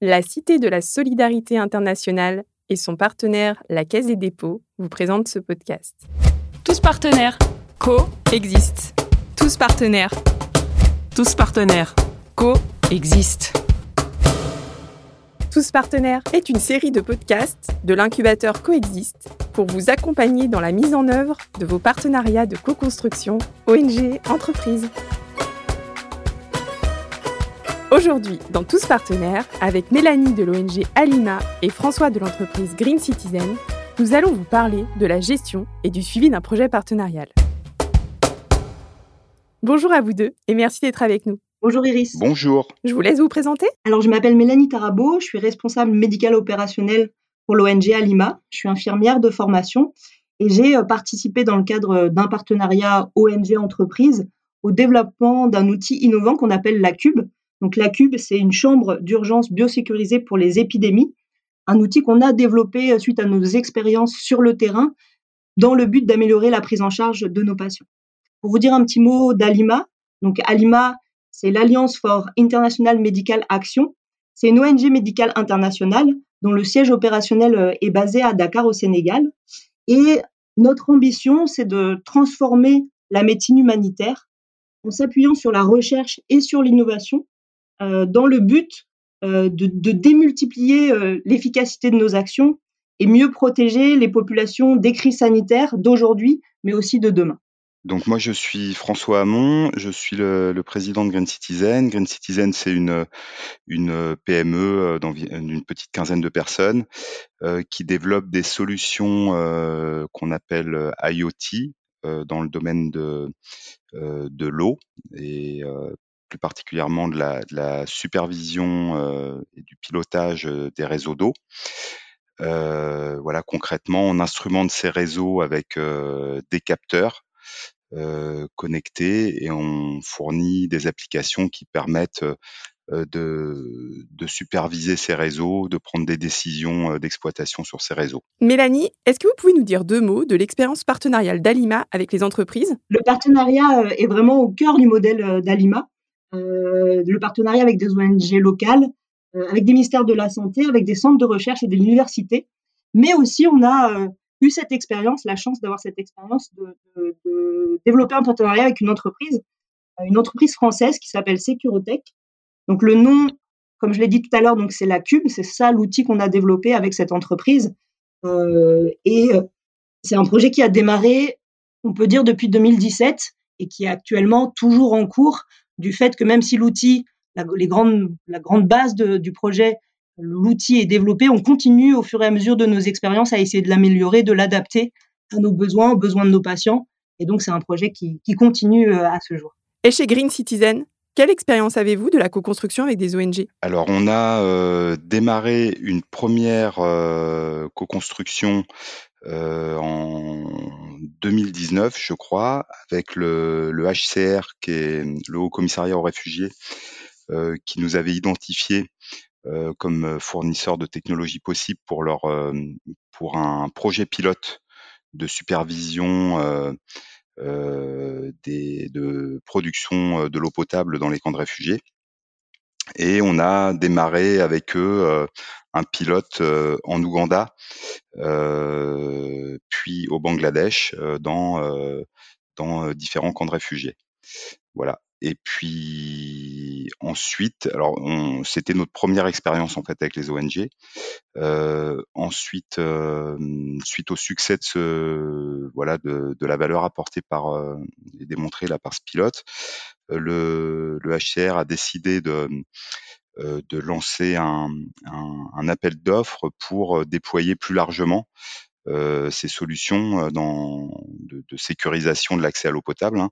La Cité de la Solidarité internationale et son partenaire, la Caisse des dépôts, vous présentent ce podcast. Tous partenaires, co-existent. Tous partenaires, tous partenaires, co-existent. Tous partenaires est une série de podcasts de l'incubateur Coexiste pour vous accompagner dans la mise en œuvre de vos partenariats de co-construction ONG entreprises. Aujourd'hui, dans Tous Partenaires, avec Mélanie de l'ONG Alima et François de l'entreprise Green Citizen, nous allons vous parler de la gestion et du suivi d'un projet partenarial. Bonjour à vous deux et merci d'être avec nous. Bonjour Iris. Bonjour. Je vous laisse vous présenter. Alors je m'appelle Mélanie Tarabo, je suis responsable médical opérationnel pour l'ONG Alima. Je suis infirmière de formation et j'ai euh, participé dans le cadre d'un partenariat ONG entreprise au développement d'un outil innovant qu'on appelle la Cube, donc la Cube, c'est une chambre d'urgence biosécurisée pour les épidémies, un outil qu'on a développé euh, suite à nos expériences sur le terrain dans le but d'améliorer la prise en charge de nos patients. Pour vous dire un petit mot d'Alima, donc Alima, c'est l'Alliance for International Medical Action. C'est une ONG médicale internationale dont le siège opérationnel euh, est basé à Dakar au Sénégal. Et notre ambition, c'est de transformer la médecine humanitaire en s'appuyant sur la recherche et sur l'innovation dans le but euh, de, démultiplier euh, l'efficacité de nos actions et mieux protéger les populations des crises sanitaires d'aujourd'hui, mais aussi de demain. Donc moi je suis François Hamon, je suis le, président de Green Citizen. Green Citizen c'est une, PME d'une petite quinzaine de personnes qui développe des solutions qu'on appelle IoT dans le domaine de, de l'eau et plus particulièrement de la, supervision euh, et du pilotage des réseaux d'eau. Euh, voilà, concrètement, on instrumente ces réseaux avec des capteurs connectés et on fournit des applications qui permettent de, de, superviser ces réseaux, de prendre des décisions d'exploitation sur ces réseaux. Mélanie, est-ce que vous pouvez nous dire deux mots de l'expérience partenariale d'Alima avec les entreprises? Le partenariat est vraiment au cœur du modèle d'Alima. Euh, le partenariat avec des ONG locales, euh, avec des ministères de la Santé, avec des centres de recherche et des universités. Mais aussi, on a euh, eu cette expérience, la chance d'avoir cette expérience de, développer un partenariat avec une entreprise, une entreprise française qui s'appelle Securotech. Donc le nom, comme je l'ai dit tout à l'heure, donc c'est la Cube, c'est ça l'outil qu'on a développé avec cette entreprise. Et c'est un projet qui a démarré, on peut dire, depuis 2017 et qui est actuellement toujours en cours du fait que même si l'outil, la, les grandes, la grande base du projet, l'outil est développé, on continue au fur et à mesure de nos expériences à essayer de l'améliorer, de l'adapter à nos besoins, aux besoins de nos patients. Et donc, c'est un projet qui, continue euh, à ce jour. Et chez Green Citizen, quelle expérience avez-vous de la co-construction avec des ONG Alors, on a euh, démarré une première euh, co-construction euh, en 2019, je crois, avec le, HCR, qui est le Haut Commissariat aux réfugiés, euh, qui nous avait identifié euh, comme fournisseur de technologies possibles pour leur pour un projet pilote de supervision des, de production de l'eau potable dans les camps de réfugiés. Et on a démarré avec eux un pilote en Ouganda, puis au Bangladesh, dans, dans différents camps de réfugiés. Voilà. Et puis ensuite, alors c'était notre première expérience en fait avec les ONG. Euh, ensuite, euh, suite au succès de ce voilà de, de la valeur apportée par euh, et démontrée là par ce pilote, le, le HCR a décidé de de lancer un, un, un appel d'offres pour déployer plus largement euh, ces solutions euh, dans, de, de, sécurisation de l'accès à l'eau potable hein,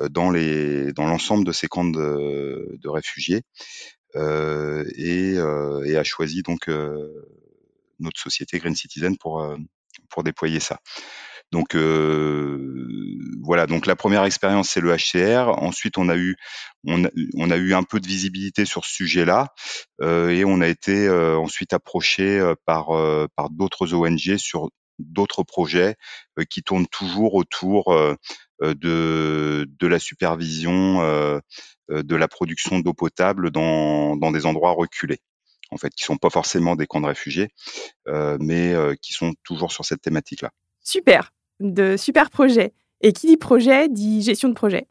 euh, dans les dans l'ensemble de ces camps de, de réfugiés euh, et, et, a choisi donc notre société Green Citizen pour pour déployer ça. Donc euh, voilà, donc la première expérience c'est le HCR. Ensuite on a eu on a, eu un peu de visibilité sur ce sujet-là euh, et on a été euh, ensuite approché par par d'autres ONG sur d'autres projets qui tournent toujours autour de, de la supervision de la production d'eau potable dans, dans des endroits reculés. en fait, qui sont pas forcément des camps de réfugiés, mais qui sont toujours sur cette thématique-là. Super, de super projets. Et qui dit projet dit gestion de projet.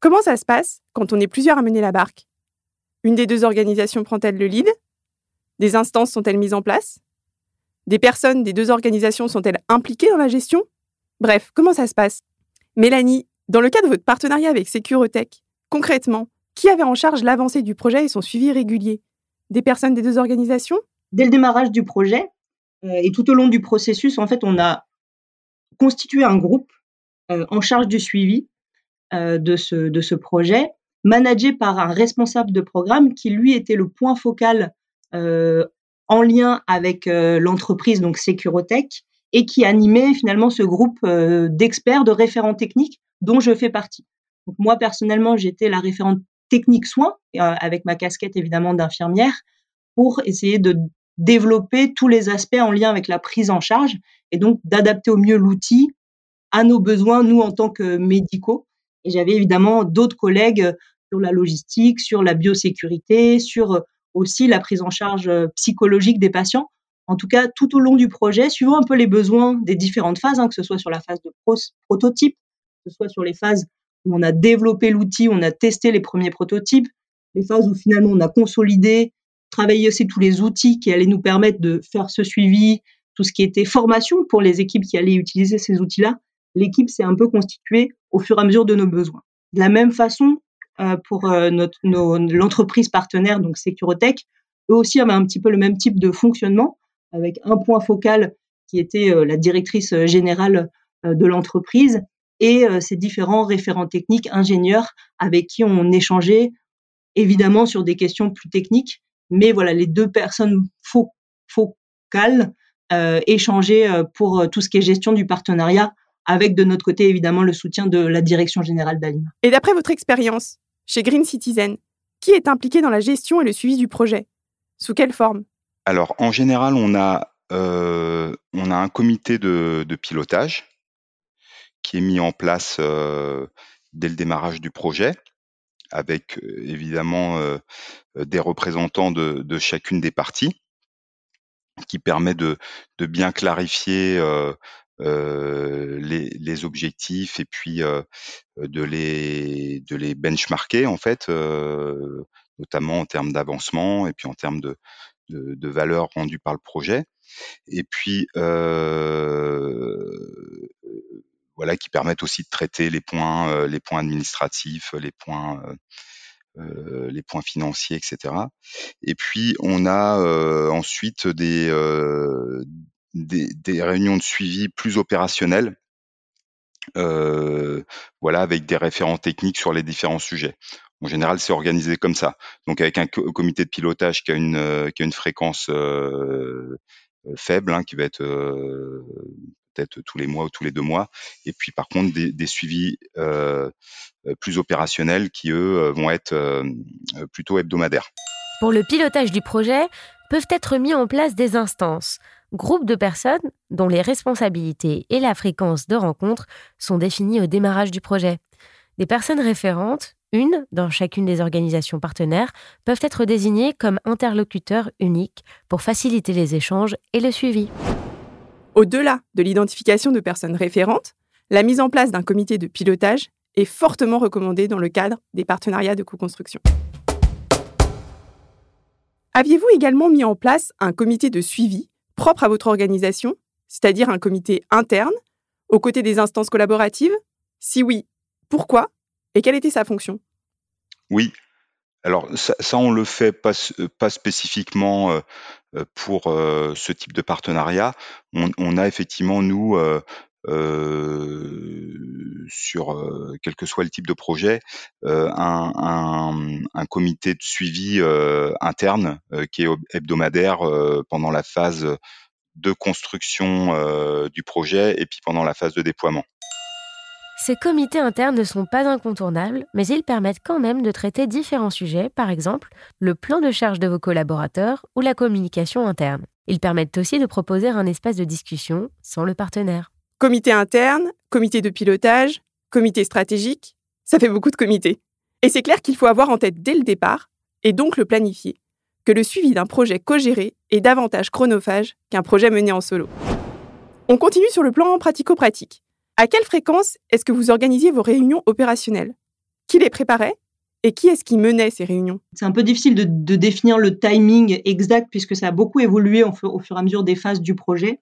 Comment ça se passe quand on est plusieurs à mener la barque? Une des deux organisations prend-elle le lead? Des instances sont-elles mises en place? Des personnes des deux organisations sont-elles impliquées dans la gestion? Bref, comment ça se passe? Mélanie, dans le cas de votre partenariat avec Securotech, concrètement, qui avait en charge l'avancée du projet et son suivi régulier? Des personnes des deux organisations? Dès le démarrage du projet euh, et tout au long du processus, en fait, on a constitué un groupe euh, en charge du suivi euh, de, ce, de ce projet, managé par un responsable de programme qui, lui, était le point focal en lien avec l'entreprise, donc Securotech, et qui animait finalement ce groupe d'experts, de référents techniques dont je fais partie. Moi personnellement, j'étais la référente technique soins avec ma casquette évidemment d'infirmière pour essayer de développer tous les aspects en lien avec la prise en charge et donc d'adapter au mieux l'outil à nos besoins nous en tant que médicaux. Et j'avais évidemment d'autres collègues sur la logistique, sur la biosécurité, sur aussi la prise en charge psychologique des patients. En tout cas, tout au long du projet, suivant un peu les besoins des différentes phases, hein, que ce soit sur la phase de prototype, que ce soit sur les phases où on a développé l'outil, on a testé les premiers prototypes, les phases où finalement on a consolidé, travaillé aussi tous les outils qui allaient nous permettre de faire ce suivi, tout ce qui était formation pour les équipes qui allaient utiliser ces outils-là. L'équipe s'est un peu constituée au fur et à mesure de nos besoins. De la même façon, euh, pour euh, l'entreprise partenaire, donc Securotech, eux aussi avaient un petit peu le même type de fonctionnement, avec un point focal qui était euh, la directrice générale de l'entreprise et ces différents référents techniques, ingénieurs avec qui on échangeait évidemment sur des questions plus techniques, mais voilà, les deux personnes focales échanger pour tout ce qui est gestion du partenariat, avec de notre côté évidemment le soutien de la direction générale d'Alima. Et d'après votre expérience chez Green Citizen, qui est impliqué dans la gestion et le suivi du projet? Sous quelle forme? Alors en général, on a, euh, on a un comité de, de, pilotage qui est mis en place euh, dès le démarrage du projet avec évidemment des représentants de, de, chacune des parties qui permet de, de bien clarifier euh, euh, les, les, objectifs et puis euh, de les de les benchmarker en fait, euh, notamment en termes d'avancement et puis en termes de, de, de valeur rendue par le projet. Et puis voilà qui permettent aussi de traiter les points les points administratifs, les points euh, les points financiers, etc. Et puis on a euh, ensuite des, euh, des, des, réunions de suivi plus opérationnelles, voilà, avec des référents techniques sur les différents sujets. En général, c'est organisé comme ça. Donc avec un comité de pilotage qui a une, qui a une fréquence faible, hein, qui va être peut-être tous les mois ou tous les deux mois. Et puis par contre des, suivis euh, plus opérationnels qui eux euh, vont être euh, plutôt hebdomadaires. Pour le pilotage du projet, peuvent être mis en place des instances, groupes de personnes dont les responsabilités et la fréquence de rencontres sont définies au démarrage du projet. Des personnes référentes, une dans chacune des organisations partenaires, peuvent être désignées comme interlocuteurs uniques pour faciliter les échanges et le suivi. Au-delà de l'identification de personnes référentes, la mise en place d'un comité de pilotage est fortement recommandée dans le cadre des partenariats de co-construction. Aviez-vous également mis en place un comité de suivi propre à votre organisation, c'est-à-dire un comité interne, aux côtés des instances collaboratives? Si oui, pourquoi? Et quelle était sa fonction? Oui, alors ça, on le fait pas, pas spécifiquement euh, euh, pour euh, ce type de partenariat. On, a effectivement nous sur quel que soit le type de projet, un, un, comité de suivi interne qui est hebdomadaire pendant la phase de construction du projet et puis pendant la phase de déploiement. Ces comités internes ne sont pas incontournables, mais ils permettent quand même de traiter différents sujets, par exemple le plan de charge de vos collaborateurs ou la communication interne. Ils permettent aussi de proposer un espace de discussion sans le partenaire. Comité interne, comité de pilotage, comité stratégique, ça fait beaucoup de comités. Et c'est clair qu'il faut avoir en tête dès le départ, et donc le planifier. que le suivi d'un projet co-géré est davantage chronophage qu'un projet mené en solo. On continue sur le plan pratico-pratique. À quelle fréquence est-ce que vous organisiez vos réunions opérationnelles? Qui les préparait? Et qui est-ce qui menait ces réunions? C'est un peu difficile de, définir le timing exact puisque ça a beaucoup évolué au, fur et à mesure des phases du projet.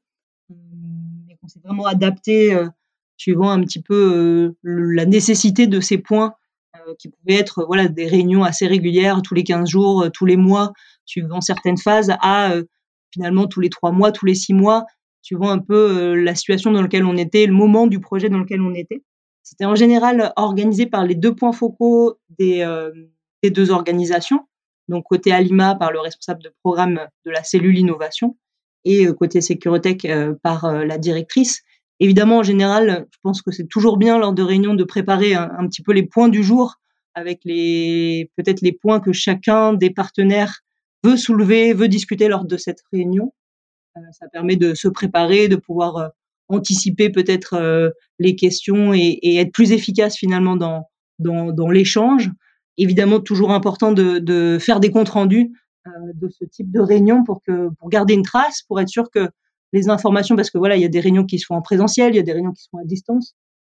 Et on s'est vraiment adapté euh, suivant un petit peu euh, la nécessité de ces points euh, qui pouvaient être voilà des réunions assez régulières tous les 15 jours, tous les mois, suivant certaines phases, à finalement tous les trois mois, tous les six mois, suivant un peu la situation dans laquelle on était, le moment du projet dans lequel on était. C'était en général organisé par les deux points focaux des, euh, des deux organisations. Donc côté Alima par le responsable de programme de la cellule innovation et euh, côté Sécurotech euh, par la directrice. Évidemment, en général, je pense que c'est toujours bien lors de réunions de préparer un, petit peu les points du jour avec les peut-être les points que chacun des partenaires veut soulever, veut discuter lors de cette réunion. Ça permet de se préparer, de pouvoir anticiper peut-être euh, les questions et, être plus efficace finalement dans, dans, l'échange. Évidemment, toujours important de, faire des comptes rendus euh, de ce type de réunion pour que pour garder une trace, pour être sûr que les informations, parce que voilà, il y a des réunions qui sont en présentiel, il y a des réunions qui sont à distance,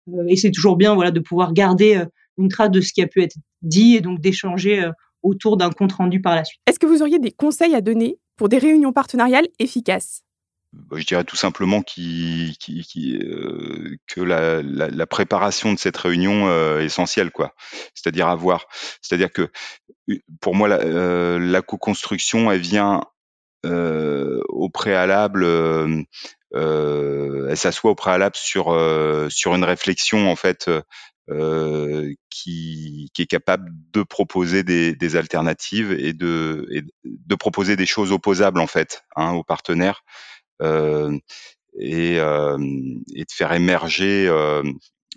euh, et c'est toujours bien voilà de pouvoir garder une trace de ce qui a pu être dit et donc d'échanger autour d'un compte rendu par la suite. Est-ce que vous auriez des conseils à donner pour des réunions partenariales efficaces bah, je dirais tout simplement euh, que la, préparation de cette réunion euh, est essentielle, quoi. C'est-à-dire avoir, c'est-à-dire que pour moi la, euh, la co-construction, elle vient euh, au préalable, euh, elle s'assoit au préalable sur sur une réflexion en fait qui, qui est capable de proposer des, des alternatives et de, et de proposer des choses opposables en fait hein, aux partenaires. Euh, et, euh, et, de faire émerger euh,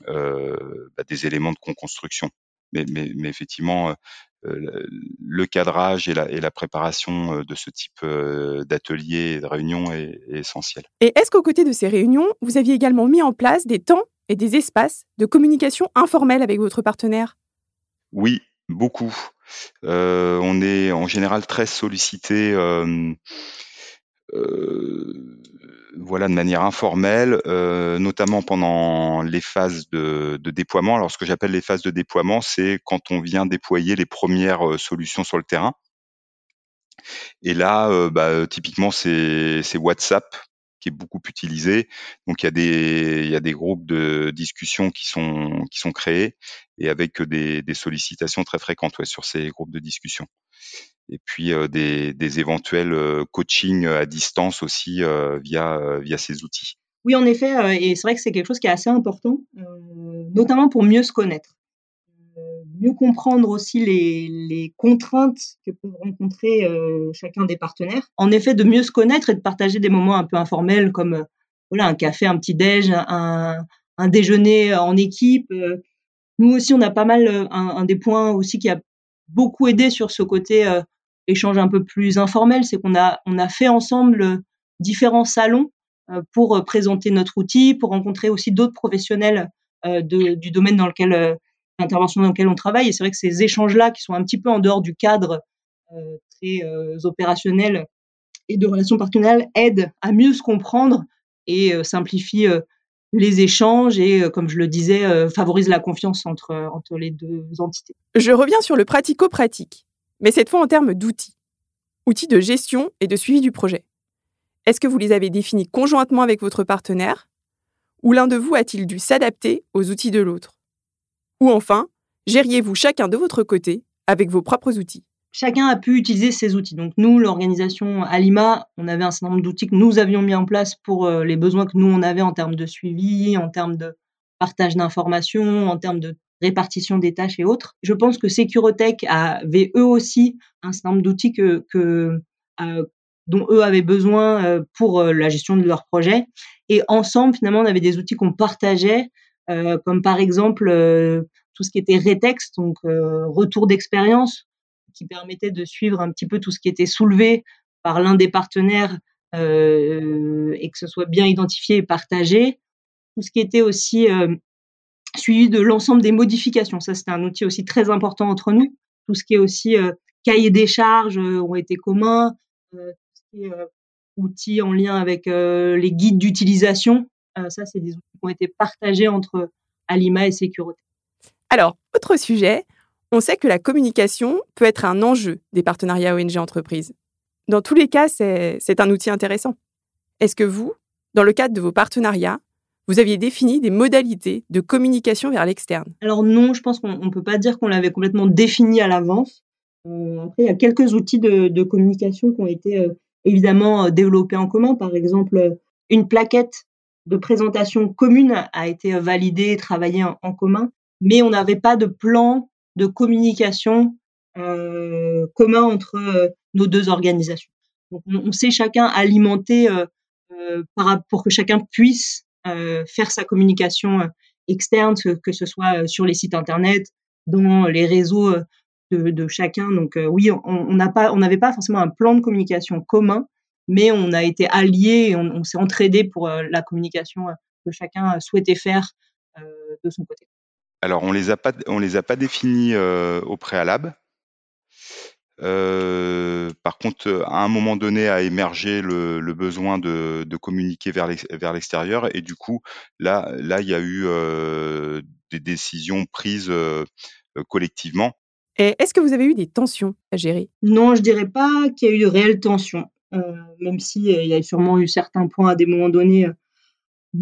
bah, des éléments de construction. Mais, mais, mais effectivement, le cadrage et la, et la, préparation de ce type d'atelier et de réunion est, est essentiel. Et est-ce qu'aux côtés de ces réunions, vous aviez également mis en place des temps et des espaces de communication informelle avec votre partenaire? Oui, beaucoup. Euh, on est en général très sollicité. Euh, euh, voilà, de manière informelle, notamment pendant les phases de, déploiement. Alors, ce que j'appelle les phases de déploiement, c'est quand on vient déployer les premières solutions sur le terrain. Et là, bah, typiquement, c'est WhatsApp qui est beaucoup utilisé. Donc il y a des il y a des groupes de discussion qui sont qui sont créés et avec des, des sollicitations très fréquentes ouais, sur ces groupes de discussion et puis euh, des, des, éventuels euh, coachings à distance aussi euh, via, via ces outils. Oui, en effet, et c'est vrai que c'est quelque chose qui est assez important, notamment pour mieux se connaître, mieux comprendre aussi les, contraintes que peuvent rencontrer chacun des partenaires. En effet, de mieux se connaître et de partager des moments un peu informels comme voilà un café, un petit déj, un, un déjeuner en équipe. Nous aussi, on a pas mal un, des points aussi qui a beaucoup aidé sur ce côté échange un peu plus informel, c'est qu'on a, on a fait ensemble euh, différents salons euh, pour euh, présenter notre outil, pour rencontrer aussi d'autres professionnels du domaine dans lequel, l'intervention dans lequel on travaille. Et c'est vrai que ces échanges-là, qui sont un petit peu en dehors du cadre très opérationnel et de relations partenariales, aident à mieux se comprendre et simplifient les échanges et, comme je le disais, favorisent la confiance entre, entre les deux entités. Je reviens sur le pratico-pratique mais cette fois en termes d'outils. Outils de gestion et de suivi du projet. Est-ce que vous les avez définis conjointement avec votre partenaire Ou l'un de vous a-t-il dû s'adapter aux outils de l'autre? Ou enfin, gériez-vous chacun de votre côté avec vos propres outils Chacun a pu utiliser ses outils. Donc nous, l'organisation Alima, on avait un certain nombre d'outils que nous avions mis en place pour euh, les besoins que nous, on avait en termes de suivi, en termes de partage d'informations, en termes de répartition des tâches et autres. Je pense que Securotech avait eux aussi un certain nombre d'outils que, euh, dont eux avaient besoin euh, pour la gestion de leur projet. Et ensemble, finalement, on avait des outils qu'on partageait, comme par exemple tout ce qui était rétexte, donc retour d'expérience, qui permettait de suivre un petit peu tout ce qui était soulevé par l'un des partenaires et que ce soit bien identifié et partagé. Tout ce qui était aussi suivi de l'ensemble des modifications. Ça, c'était un outil aussi très important entre nous. Tout ce qui est aussi euh, cahiers des charges ont été communs, outils en lien avec les guides d'utilisation. ça, c'est des outils ont été partagés entre Alima et Sécurité. Alors, autre sujet, on sait que la communication peut être un enjeu des partenariats ONG-entreprises. Dans tous les cas, c'est un outil intéressant. Est-ce que vous, dans le cadre de vos partenariats, vous aviez défini des modalités de communication vers l'externe? Alors non, je pense qu'on ne peut pas dire qu'on l'avait complètement défini à l'avance. Euh, après, il y a quelques outils de, communication qui ont été euh, évidemment euh, développés en commun. Par exemple, une plaquette de présentation commune a été validée et travaillée en commun, mais on n'avait pas de plan de communication euh, commun entre euh, nos deux organisations. Donc, on, sait chacun alimenter euh, pour que chacun puisse faire sa communication externe, que ce soit sur les sites internet, dans les réseaux de, chacun. Donc oui, on on n'avait pas forcément un plan de communication commun, mais on a été alliés on, on s'est entraidés pour la communication que chacun souhaitait faire de son côté. Alors, on les a pas, on les a pas définis euh, au préalable. Euh, par contre, à un moment donné, a émergé le, besoin de, communiquer vers l'extérieur, et du coup, là, là, il y a eu euh, des décisions prises collectivement. Est-ce que vous avez eu des tensions à gérer Non, je dirais pas qu'il y a eu de réelles tensions, même si il y a sûrement eu certains points à des moments donnés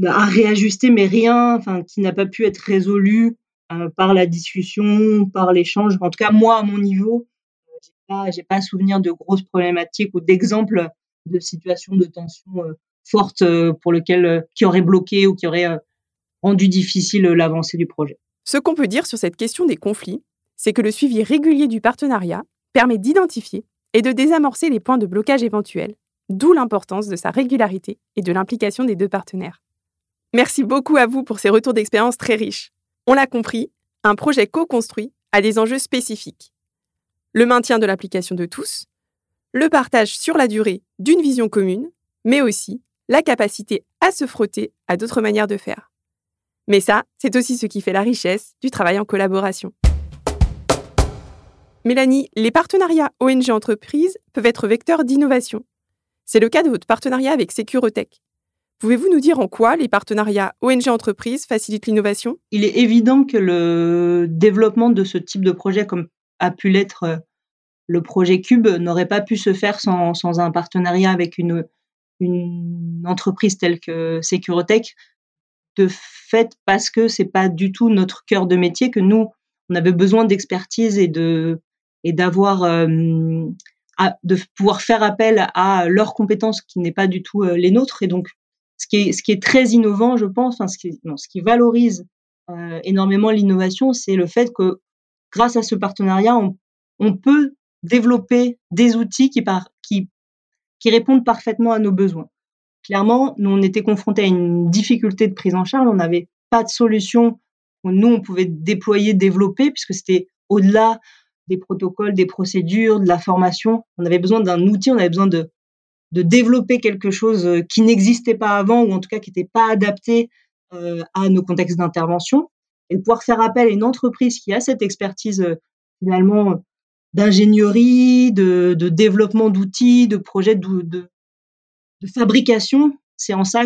à réajuster, mais rien, qui n'a pas pu être résolu euh, par la discussion, par l'échange. En tout cas, moi, à mon niveau, euh, j'ai pas, j'ai pas souvenir de grosses problématiques ou d'exemples de situations de tension euh, fortes pour qui auraient bloqué ou qui auraient rendu difficile l'avancée du projet. Ce qu'on peut dire sur cette question des conflits, c'est que le suivi régulier du partenariat permet d'identifier et de désamorcer les points de blocage éventuels, d'où l'importance de sa régularité et de l'implication des deux partenaires. Merci beaucoup à vous pour ces retours d'expérience très riches. On l'a compris, un projet co-construit a des enjeux spécifiques. Le maintien de l'application de tous, le partage sur la durée d'une vision commune, mais aussi la capacité à se frotter à d'autres manières de faire. Mais ça, c'est aussi ce qui fait la richesse du travail en collaboration. Mélanie, les partenariats ONG-entreprises peuvent être vecteurs d'innovation. C'est le cas de votre partenariat avec Securotech. Pouvez-vous nous dire en quoi les partenariats ONG-entreprises facilitent l'innovation? Il est évident que le développement de ce type de projet, comme a pu l'être euh, le projet Cube, n'aurait pas pu se faire sans, un partenariat avec une, entreprise telle que Securotech, de fait parce que c'est pas du tout notre cœur de métier, que nous, on avait besoin d'expertise et de et d'avoir euh, de pouvoir faire appel à leurs compétences qui n'est pas du tout euh, les nôtres. Et donc ce qui est, ce qui est très innovant, je pense, enfin, ce, qui, non, ce qui valorise euh, énormément l'innovation, c'est le fait que grâce à ce partenariat, on, on peut développer des outils qui, par, qui, qui répondent parfaitement à nos besoins. Clairement, nous, on était confrontés à une difficulté de prise en charge, on n'avait pas de solution. Où nous, on pouvait déployer, développer, puisque c'était au-delà des protocoles, des procédures, de la formation. On avait besoin d'un outil, on avait besoin de développer quelque chose euh, qui n'existait pas avant ou en tout cas qui n'était pas adapté euh, à nos contextes d'intervention et de pouvoir faire appel à une entreprise qui a cette expertise euh, finalement d'ingénierie, de, développement d'outils, de projets de fabrication, c'est en ça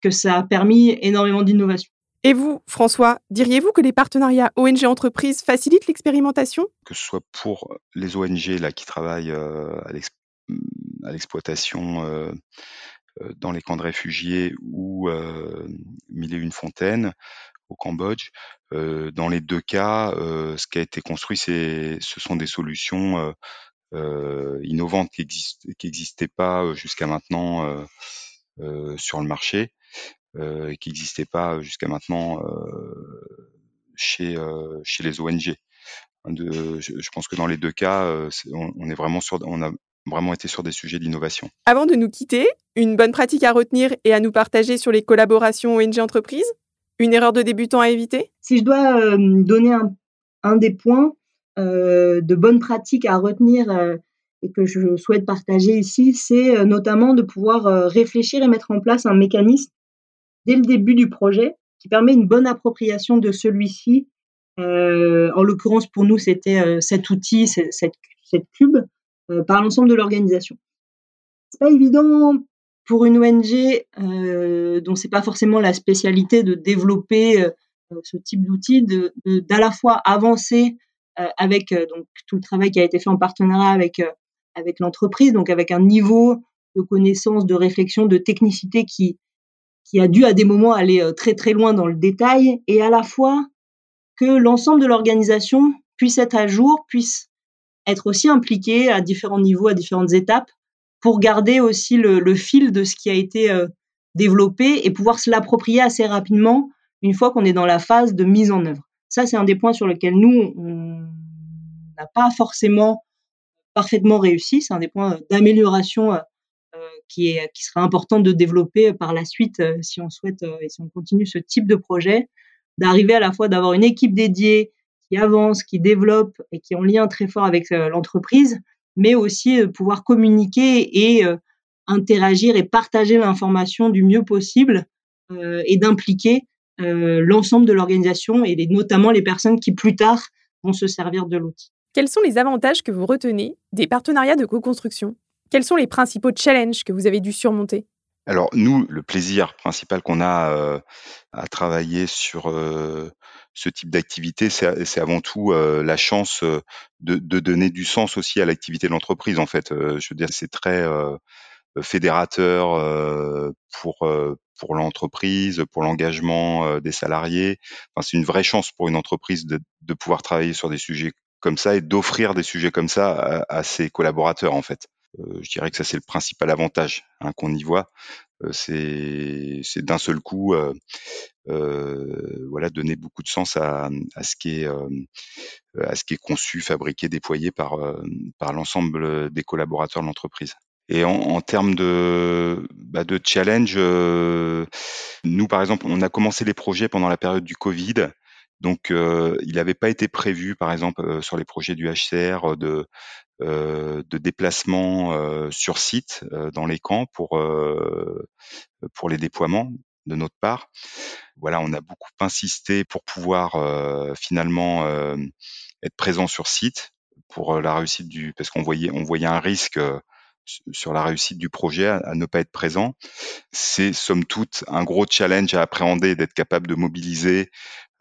que ça a permis énormément d'innovation. Et vous, François, diriez-vous que les partenariats ONG-entreprises facilitent l'expérimentation? Que ce soit pour les ONG là, qui travaillent à à l'exploitation euh, euh, dans les camps de réfugiés ou euh, mille et une fontaines au Cambodge. dans les deux cas, ce qui a été construit, ce sont des solutions innovantes qui n'existaient pas jusqu'à maintenant sur le marché, qui n'existaient pas jusqu'à maintenant chez, chez les ONG. De, je, pense que dans les deux cas, on, on, est vraiment sur, on a vraiment été sur des sujets d'innovation. Avant de nous quitter, une bonne pratique à retenir et à nous partager sur les collaborations ONG-entreprises Une erreur de débutant à éviter? Si je dois euh, donner un, des points euh, de bonnes pratiques à retenir euh, et que je souhaite partager ici, c'est notamment de pouvoir réfléchir et mettre en place un mécanisme dès le début du projet qui permet une bonne appropriation de celui-ci. en l'occurrence, pour nous, c'était cet outil, cette être cube par l'ensemble de l'organisation. C'est pas évident pour une ONG euh, dont c'est pas forcément la spécialité de développer euh, ce type d'outils, de, d'à la fois avancer euh, avec donc tout le travail qui a été fait en partenariat avec avec l'entreprise, donc avec un niveau de connaissance, de réflexion, de technicité qui qui a dû à des moments aller très très loin dans le détail, et à la fois que l'ensemble de l'organisation puisse être à jour, puisse être aussi impliqué à différents niveaux, à différentes étapes, pour garder aussi le, fil de ce qui a été euh, développé et pouvoir se l'approprier assez rapidement une fois qu'on est dans la phase de mise en œuvre. Ça, c'est un des points sur lesquels nous, on n'a pas forcément parfaitement réussi. C'est un des points d'amélioration euh, euh, qui, est, qui sera important de développer par la suite si on souhaite et si on continue ce type de projet, d'arriver à la fois d'avoir une équipe dédiée qui avance, qui développe et qui est en lien très fort avec l'entreprise, mais aussi euh, pouvoir communiquer et euh, interagir et partager l'information du mieux possible euh, et d'impliquer l'ensemble de l'organisation et notamment les personnes qui plus tard vont se servir de l'outil. Quels sont les avantages que vous retenez des partenariats de co-construction? Quels sont les principaux challenges que vous avez dû surmonter? Alors nous, le plaisir principal qu'on a à travailler sur ce type d'activité, c'est avant tout la chance de, donner du sens aussi à l'activité de l'entreprise. En fait, je veux dire, c'est très fédérateur pour pour l'entreprise, pour l'engagement des salariés. Enfin, c'est une vraie chance pour une entreprise de, de pouvoir travailler sur des sujets comme ça et d'offrir des sujets comme ça à, à ses collaborateurs en fait. Je dirais que ça c'est le principal avantage hein, qu'on y voit. c'est d'un seul coup euh, voilà, donner beaucoup de sens à, ce qui est euh, conçu, fabriqué, déployé par euh, l'ensemble des collaborateurs de l'entreprise. Et en, termes de, bah challenge, euh, nous par exemple, on a commencé les projets pendant la période du Covid. Donc, euh, il n'avait pas été prévu, par exemple, sur les projets du HCR, de, euh, de déplacement sur site dans les camps pour pour les déploiements de notre part. Voilà, on a beaucoup insisté pour pouvoir euh, finalement euh, être présent sur site pour euh, la réussite du, parce qu'on voyait, on voyait un risque sur la réussite du projet à, ne pas être présent. C'est somme toute un gros challenge à appréhender, d'être capable de mobiliser.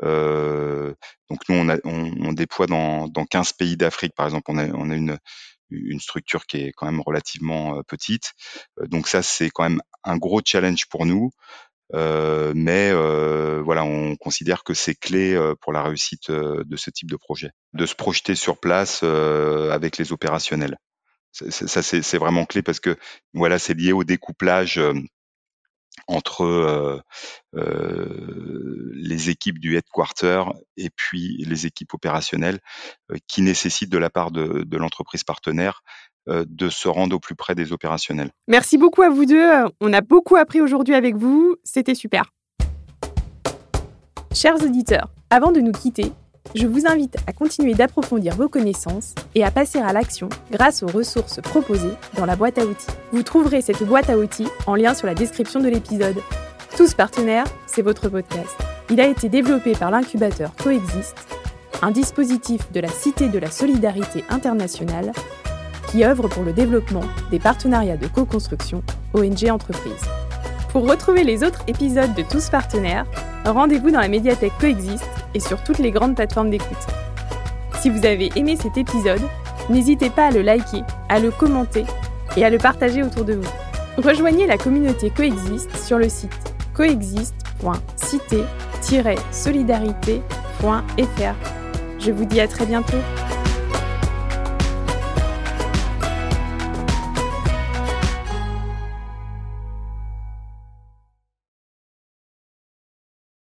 Euh, donc nous, on, a, on, on déploie dans, dans 15 pays d'Afrique, par exemple. On a, on a une, une structure qui est quand même relativement petite. Donc ça, c'est quand même un gros challenge pour nous. Euh, mais euh, voilà, on considère que c'est clé euh, pour la réussite de ce type de projet, de se projeter sur place avec les opérationnels. Ça, c'est vraiment clé parce que voilà, c'est lié au découplage entre euh, euh, les équipes du headquarter et puis les équipes opérationnelles euh, qui nécessitent de la part de, de l'entreprise partenaire de se rendre au plus près des opérationnels. Merci beaucoup à vous deux. On a beaucoup appris aujourd'hui avec vous. C'était super. Chers auditeurs, avant de nous quitter, je vous invite à continuer d'approfondir vos connaissances et à passer à l'action grâce aux ressources proposées dans la boîte à outils. Vous trouverez cette boîte à outils en lien sur la description de l'épisode. Tous partenaires, c'est votre podcast. Il a été développé par l'incubateur Coexist, un dispositif de la Cité de la Solidarité internationale qui œuvre pour le développement des partenariats de co-construction ONG Entreprises. Pour retrouver les autres épisodes de Tous Partenaires, rendez-vous dans la médiathèque Coexiste et sur toutes les grandes plateformes d'écoute. Si vous avez aimé cet épisode, n'hésitez pas à le liker, à le commenter et à le partager autour de vous. Rejoignez la communauté Coexiste sur le site coexiste.cité-solidarité.fr. Je vous dis à très bientôt.